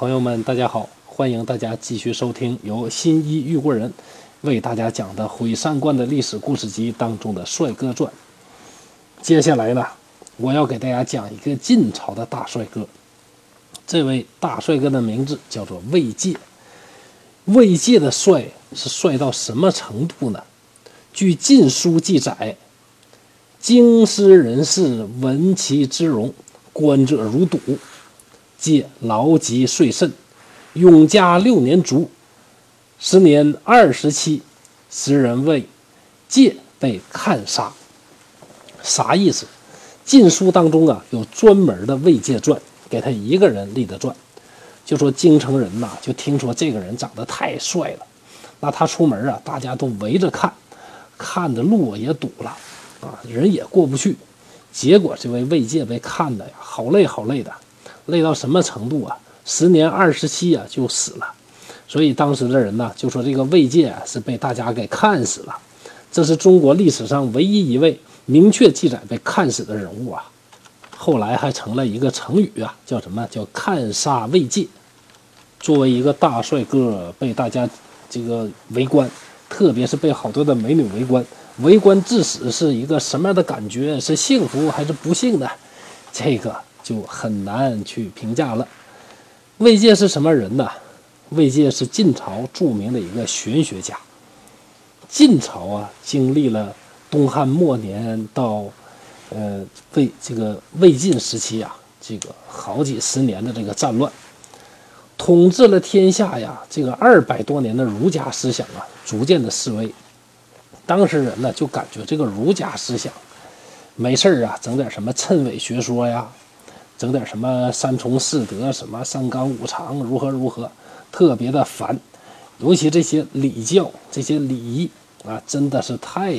朋友们，大家好，欢迎大家继续收听由新一玉国人为大家讲的《毁三观的历史故事集》当中的《帅哥传》。接下来呢，我要给大家讲一个晋朝的大帅哥。这位大帅哥的名字叫做魏介。魏介的帅是帅到什么程度呢？据《晋书》记载，京师人士闻其之容，观者如睹。借劳疾岁甚，永嘉六年卒，时年二十七。时人谓借被看杀，啥意思？《晋书》当中啊有专门的魏借传，给他一个人立的传，就说京城人呐，就听说这个人长得太帅了，那他出门啊，大家都围着看，看的路也堵了，啊，人也过不去。结果这位魏借被看的呀，好累好累的。累到什么程度啊？时年二十七啊，就死了。所以当时的人呢，就说这个魏晋啊是被大家给看死了。这是中国历史上唯一一位明确记载被看死的人物啊。后来还成了一个成语啊，叫什么叫“看杀魏晋”。作为一个大帅哥，被大家这个围观，特别是被好多的美女围观，围观致死是一个什么样的感觉？是幸福还是不幸呢？这个。就很难去评价了。魏晋是什么人呢？魏晋是晋朝著名的一个玄学家。晋朝啊，经历了东汉末年到呃魏这个魏晋时期啊，这个好几十年的这个战乱，统治了天下呀。这个二百多年的儒家思想啊，逐渐的式微。当时人呢，就感觉这个儒家思想没事儿啊，整点什么谶纬学说呀。整点什么三从四德，什么三纲五常，如何如何，特别的烦。尤其这些礼教、这些礼仪啊，真的是太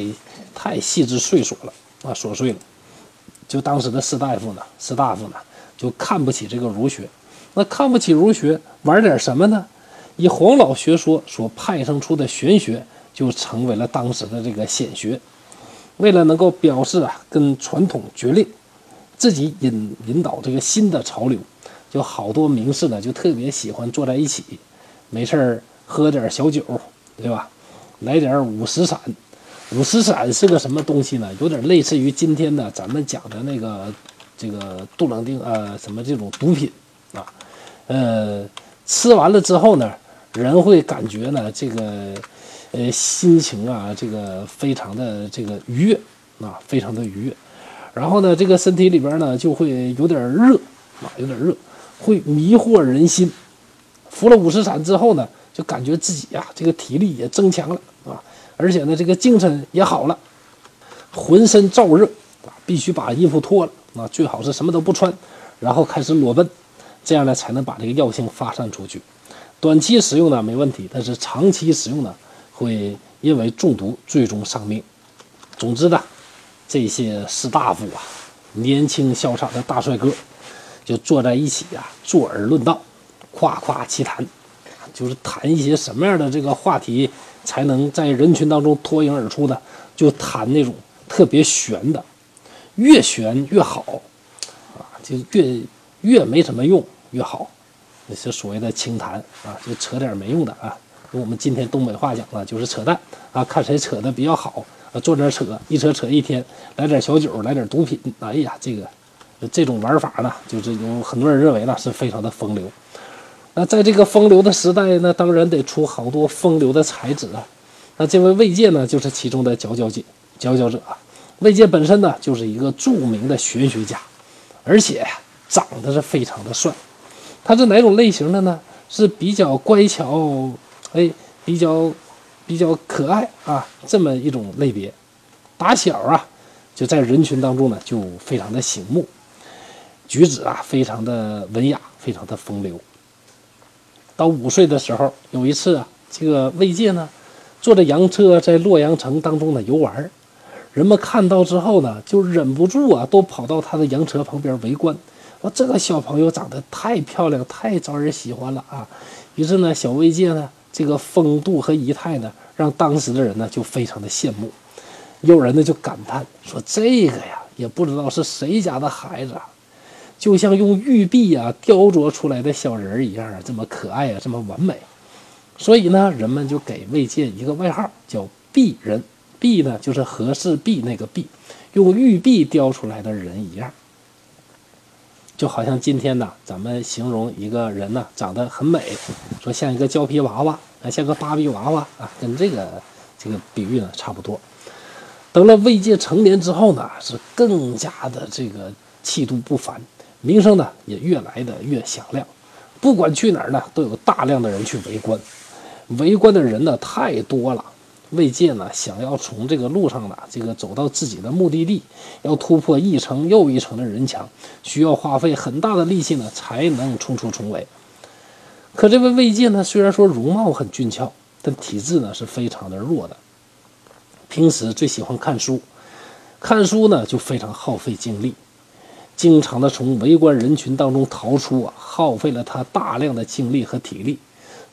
太细致碎琐了啊，琐碎了。就当时的士大夫呢，士大夫呢，就看不起这个儒学。那看不起儒学，玩点什么呢？以黄老学说所派生出的玄学，就成为了当时的这个显学。为了能够表示啊，跟传统决裂。自己引引导这个新的潮流，就好多名士呢，就特别喜欢坐在一起，没事儿喝点小酒，对吧？来点五石散，五石散是个什么东西呢？有点类似于今天的咱们讲的那个这个杜冷丁呃什么这种毒品啊，呃，吃完了之后呢，人会感觉呢这个呃心情啊这个非常的这个愉悦啊，非常的愉悦。然后呢，这个身体里边呢就会有点热啊，有点热，会迷惑人心。服了五石散之后呢，就感觉自己呀，这个体力也增强了啊，而且呢，这个精神也好了，浑身燥热啊，必须把衣服脱了啊，最好是什么都不穿，然后开始裸奔，这样呢才能把这个药性发散出去。短期使用呢没问题，但是长期使用呢会因为中毒最终丧命。总之呢。这些士大夫啊，年轻潇洒的大帅哥，就坐在一起呀，坐而论道，夸夸其谈，就是谈一些什么样的这个话题，才能在人群当中脱颖而出呢？就谈那种特别玄的，越玄越好，啊，就越越没什么用越好，那些所谓的清谈啊，就扯点没用的啊，用我们今天东北话讲呢，就是扯淡啊，看谁扯的比较好。啊，坐这扯，一扯扯一天，来点小酒，来点毒品，哎呀，这个这种玩法呢，就是有很多人认为呢是非常的风流。那在这个风流的时代呢，当然得出好多风流的才子啊。那这位魏介呢，就是其中的佼佼者。佼佼者啊，魏介本身呢就是一个著名的玄学家，而且长得是非常的帅。他是哪种类型的呢？是比较乖巧，哎，比较。比较可爱啊，这么一种类别，打小啊就在人群当中呢，就非常的醒目，举止啊非常的文雅，非常的风流。到五岁的时候，有一次啊，这个魏界呢坐着洋车在洛阳城当中呢游玩，人们看到之后呢，就忍不住啊都跑到他的洋车旁边围观。说这个小朋友长得太漂亮，太招人喜欢了啊！于是呢，小魏界呢这个风度和仪态呢。让当时的人呢就非常的羡慕，有人呢就感叹说：“这个呀，也不知道是谁家的孩子，啊，就像用玉璧啊雕琢出来的小人儿一样啊，这么可爱啊，这么完美。所以呢，人们就给魏晋一个外号，叫“璧人”。璧呢，就是和氏璧那个璧，用玉璧雕出来的人一样。就好像今天呢，咱们形容一个人呢，长得很美，说像一个胶皮娃娃，啊，像个芭比娃娃啊，跟这个这个比喻呢差不多。等了魏晋成年之后呢，是更加的这个气度不凡，名声呢也越来的越响亮，不管去哪儿呢，都有大量的人去围观，围观的人呢太多了。魏晋呢，想要从这个路上呢，这个走到自己的目的地，要突破一层又一层的人墙，需要花费很大的力气呢，才能冲出重围。可这位魏晋呢，虽然说容貌很俊俏，但体质呢是非常的弱的。平时最喜欢看书，看书呢就非常耗费精力，经常的从围观人群当中逃出啊，耗费了他大量的精力和体力，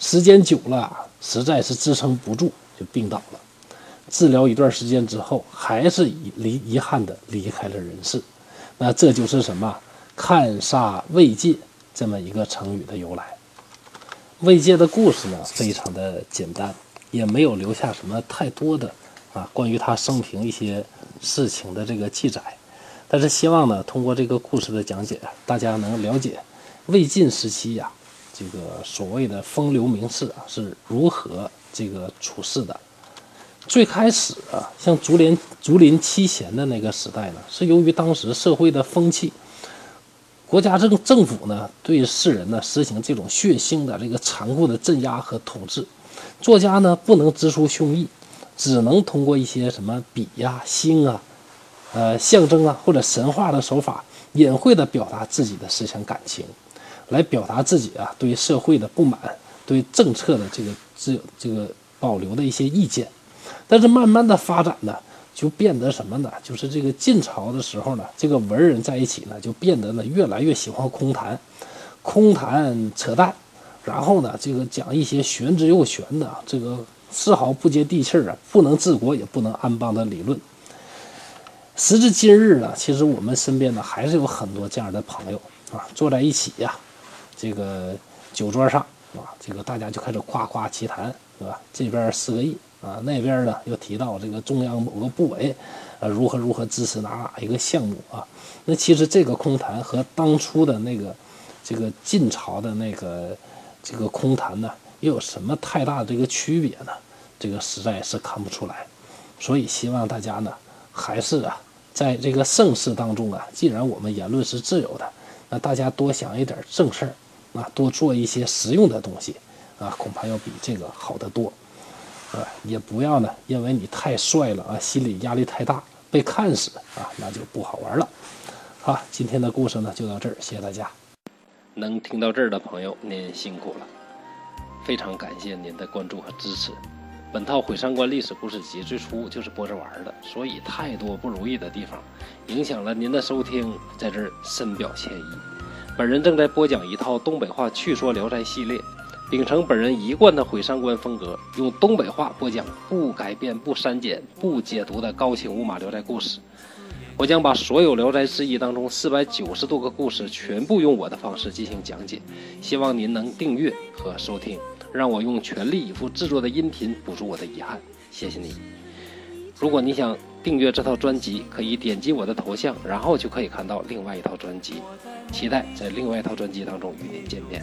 时间久了，实在是支撑不住。就病倒了，治疗一段时间之后，还是遗遗憾的离开了人世。那这就是什么“看煞未尽”这么一个成语的由来。魏晋的故事呢，非常的简单，也没有留下什么太多的啊关于他生平一些事情的这个记载。但是希望呢，通过这个故事的讲解，大家能了解魏晋时期呀，这个所谓的风流名士啊是如何。这个处事的，最开始啊，像竹林竹林七贤的那个时代呢，是由于当时社会的风气，国家政政府呢对世人呢实行这种血腥的这个残酷的镇压和统治，作家呢不能直抒胸臆，只能通过一些什么笔呀、星啊、呃象征啊或者神话的手法，隐晦的表达自己的思想感情，来表达自己啊对社会的不满。对政策的这个这这个保留的一些意见，但是慢慢的发展呢，就变得什么呢？就是这个晋朝的时候呢，这个文人在一起呢，就变得呢越来越喜欢空谈，空谈扯淡，然后呢，这个讲一些玄之又玄的，这个丝毫不接地气儿啊，不能治国也不能安邦的理论。时至今日呢，其实我们身边呢还是有很多这样的朋友啊，坐在一起呀，这个酒桌上。啊，这个大家就开始夸夸其谈，是吧？这边四个亿啊，那边呢又提到这个中央某个部委，呃，如何如何支持哪哪一个项目啊？那其实这个空谈和当初的那个这个晋朝的那个这个空谈呢，又有什么太大的这个区别呢？这个实在是看不出来。所以希望大家呢，还是啊，在这个盛世当中啊，既然我们言论是自由的，那大家多想一点正事儿。啊，多做一些实用的东西，啊，恐怕要比这个好得多，啊，也不要呢，因为你太帅了啊，心理压力太大，被看死啊，那就不好玩了。好，今天的故事呢就到这儿，谢谢大家。能听到这儿的朋友，您辛苦了，非常感谢您的关注和支持。本套《毁三观历史故事集》最初就是播着玩的，所以太多不如意的地方，影响了您的收听，在这儿深表歉意。本人正在播讲一套东北话趣说《聊斋》系列，秉承本人一贯的毁三观风格，用东北话播讲不改变、不删减、不解读的高清无码《聊斋》故事。我将把所有《聊斋志异》当中四百九十多个故事全部用我的方式进行讲解，希望您能订阅和收听，让我用全力以赴制作的音频补足我的遗憾。谢谢你。如果你想订阅这套专辑，可以点击我的头像，然后就可以看到另外一套专辑。期待在另外一套专辑当中与您见面。